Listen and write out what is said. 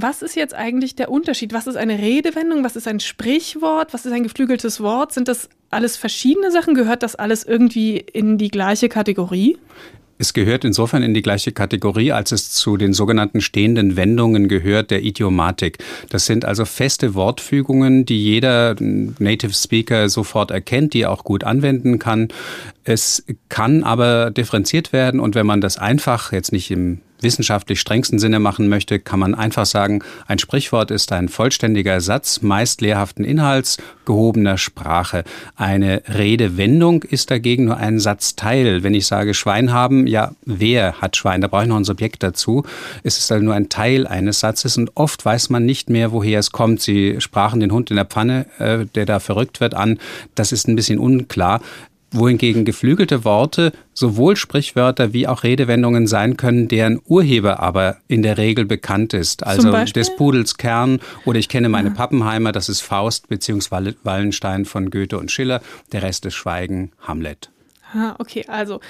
Was ist jetzt eigentlich der Unterschied? Was ist eine Redewendung? Was ist ein Sprichwort? Was ist ein geflügeltes Wort? Sind das alles verschiedene Sachen? Gehört das alles irgendwie in die gleiche Kategorie? Es gehört insofern in die gleiche Kategorie, als es zu den sogenannten stehenden Wendungen gehört, der Idiomatik. Das sind also feste Wortfügungen, die jeder Native Speaker sofort erkennt, die er auch gut anwenden kann. Es kann aber differenziert werden und wenn man das einfach jetzt nicht im wissenschaftlich strengsten Sinne machen möchte, kann man einfach sagen, ein Sprichwort ist ein vollständiger Satz, meist lehrhaften Inhalts, gehobener Sprache. Eine Redewendung ist dagegen nur ein Satzteil. Wenn ich sage Schwein haben, ja, wer hat Schwein? Da brauche ich noch ein Subjekt dazu. Es ist also nur ein Teil eines Satzes und oft weiß man nicht mehr, woher es kommt. Sie sprachen den Hund in der Pfanne, äh, der da verrückt wird, an. Das ist ein bisschen unklar wohingegen geflügelte Worte sowohl Sprichwörter wie auch Redewendungen sein können, deren Urheber aber in der Regel bekannt ist. Also des Pudels Kern oder ich kenne meine ja. Pappenheimer, das ist Faust bzw. Wallenstein von Goethe und Schiller, der Rest ist Schweigen, Hamlet. Ah, okay, also